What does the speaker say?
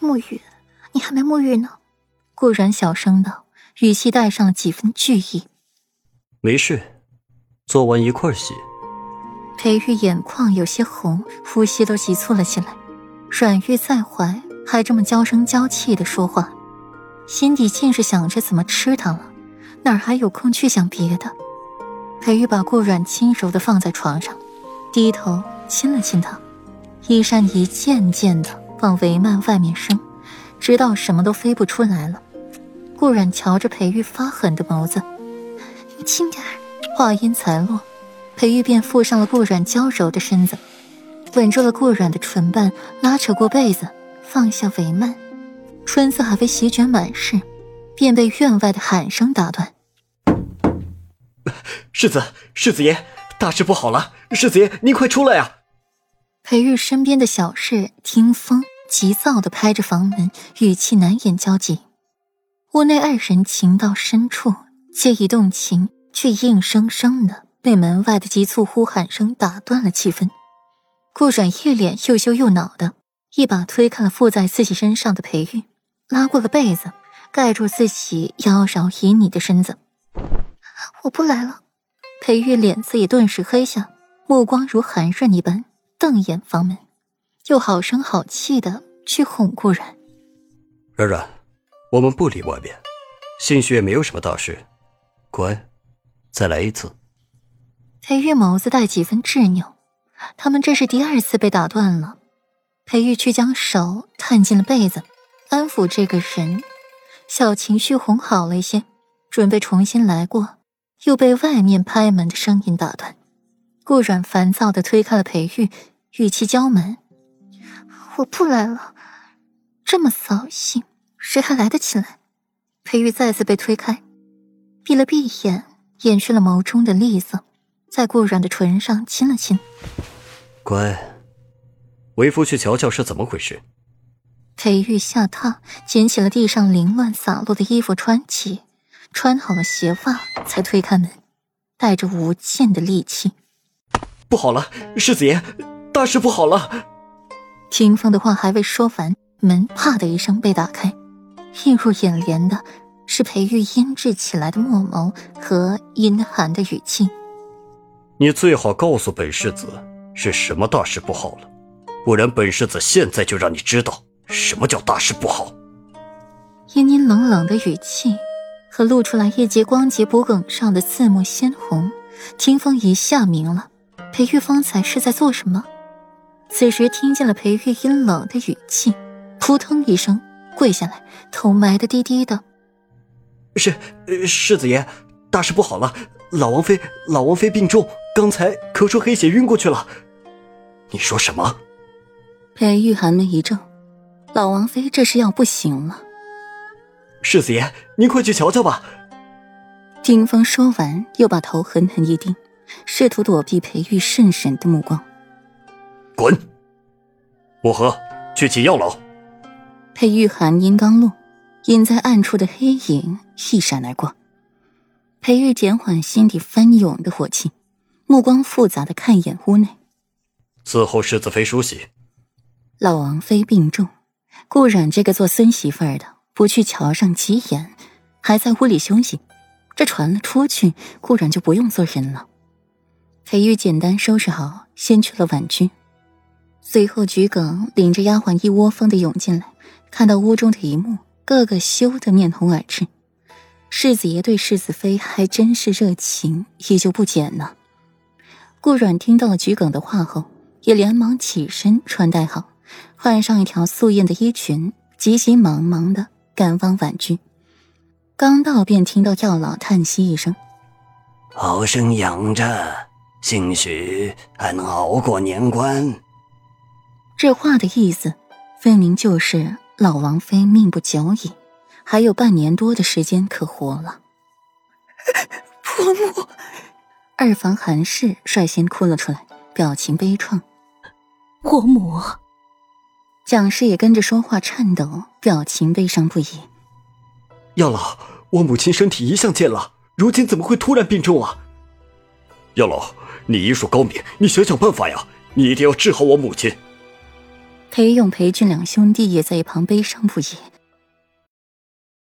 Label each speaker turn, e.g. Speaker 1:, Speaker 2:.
Speaker 1: 沐浴？你还没沐浴呢。顾然小声道，语气带上了几分惧意。
Speaker 2: 没事，做完一块洗。
Speaker 1: 裴玉眼眶有些红，呼吸都急促了起来。阮玉在怀，还这么娇声娇气的说话，心底尽是想着怎么吃他了，哪还有空去想别的？裴玉把顾软轻柔的放在床上，低头亲了亲他，衣衫一件件的往帷幔外面升，直到什么都飞不出来了。顾软瞧着裴玉发狠的眸子，你轻点儿。话音才落。裴玉便附上了顾软娇柔的身子，吻住了顾软的唇瓣，拉扯过被子，放下帷幔。春色还未席卷满室，便被院外的喊声打断：“
Speaker 3: 世子，世子爷，大事不好了！世子爷，您快出来呀！”
Speaker 1: 裴玉身边的小侍听风急躁地拍着房门，语气难言焦急。屋内二人情到深处，皆已动情，却硬生生的。被门外的急促呼喊声打断了气氛，顾阮一脸又羞又恼的，一把推开了附在自己身上的裴玉，拉过了被子，盖住自己妖娆旖旎的身子。我不来了。裴玉脸色也顿时黑下，目光如寒刃一般瞪眼房门，又好声好气的去哄顾然。
Speaker 2: 然然，我们不理外面，兴许也没有什么大事，乖，再来一次。”
Speaker 1: 裴玉眸子带几分执拗，他们这是第二次被打断了。裴玉却将手探进了被子，安抚这个人，小情绪哄好了一些，准备重新来过，又被外面拍门的声音打断。顾软烦躁的推开了裴玉，语气娇蛮：“我不来了，这么扫兴，谁还来得起来？”裴玉再次被推开，闭了闭眼，掩去了眸中的厉色。在顾软的唇上亲了亲，
Speaker 2: 乖，为夫去瞧瞧是怎么回事。
Speaker 1: 裴玉下榻，捡起了地上凌乱洒落的衣服，穿起，穿好了鞋袜，才推开门，带着无尽的戾气。
Speaker 3: 不好了，世子爷，大事不好了！
Speaker 1: 听风的话还未说完，门啪的一声被打开，映入眼帘的是裴玉阴鸷起来的墨眸和阴寒的语气。
Speaker 2: 你最好告诉本世子是什么大事不好了，不然本世子现在就让你知道什么叫大事不好。
Speaker 1: 阴阴冷冷的语气和露出来一截光洁脖颈上的刺目鲜红，听风一下明了，裴玉方才是在做什么。此时听见了裴玉阴冷的语气，扑腾一声跪下来，头埋得低低的。
Speaker 3: 是，世子爷，大事不好了，老王妃，老王妃病重。刚才咳出黑血，晕过去了。
Speaker 2: 你说什么？
Speaker 1: 裴玉寒眉一怔，老王妃这是要不行了。
Speaker 3: 世子爷，您快去瞧瞧吧。
Speaker 1: 丁峰说完，又把头狠狠一低，试图躲避裴玉甚神的目光。
Speaker 2: 滚！我和，去请药老。
Speaker 1: 裴玉寒音刚落，隐在暗处的黑影一闪而过。裴玉减缓心底翻涌的火气。目光复杂的看一眼屋内，
Speaker 2: 伺候世子妃梳洗。
Speaker 1: 老王妃病重，顾染这个做孙媳妇儿的不去瞧上几眼，还在屋里休息。这传了出去，顾染就不用做人了。裴玉简单收拾好，先去了婉居，随后桔梗领着丫鬟一窝蜂的涌进来，看到屋中的一幕，个个羞得面红耳赤。世子爷对世子妃还真是热情，依旧不减呢。顾阮听到了桔梗的话后，也连忙起身穿戴好，换上一条素艳的衣裙，急急忙忙的赶往婉居。刚到，便听到药老叹息一声：“
Speaker 4: 好生养着，兴许还能熬过年关。”
Speaker 1: 这话的意思，分明就是老王妃命不久矣，还有半年多的时间可活了。
Speaker 5: 伯母。
Speaker 1: 二房韩氏率先哭了出来，表情悲怆。
Speaker 5: 伯母，
Speaker 1: 蒋氏也跟着说话颤抖，表情悲伤不已。
Speaker 3: 药老，我母亲身体一向健朗，如今怎么会突然病重啊？
Speaker 2: 药老，你医术高明，你想想办法呀！你一定要治好我母亲。
Speaker 1: 裴勇、裴俊两兄弟也在一旁悲伤不已。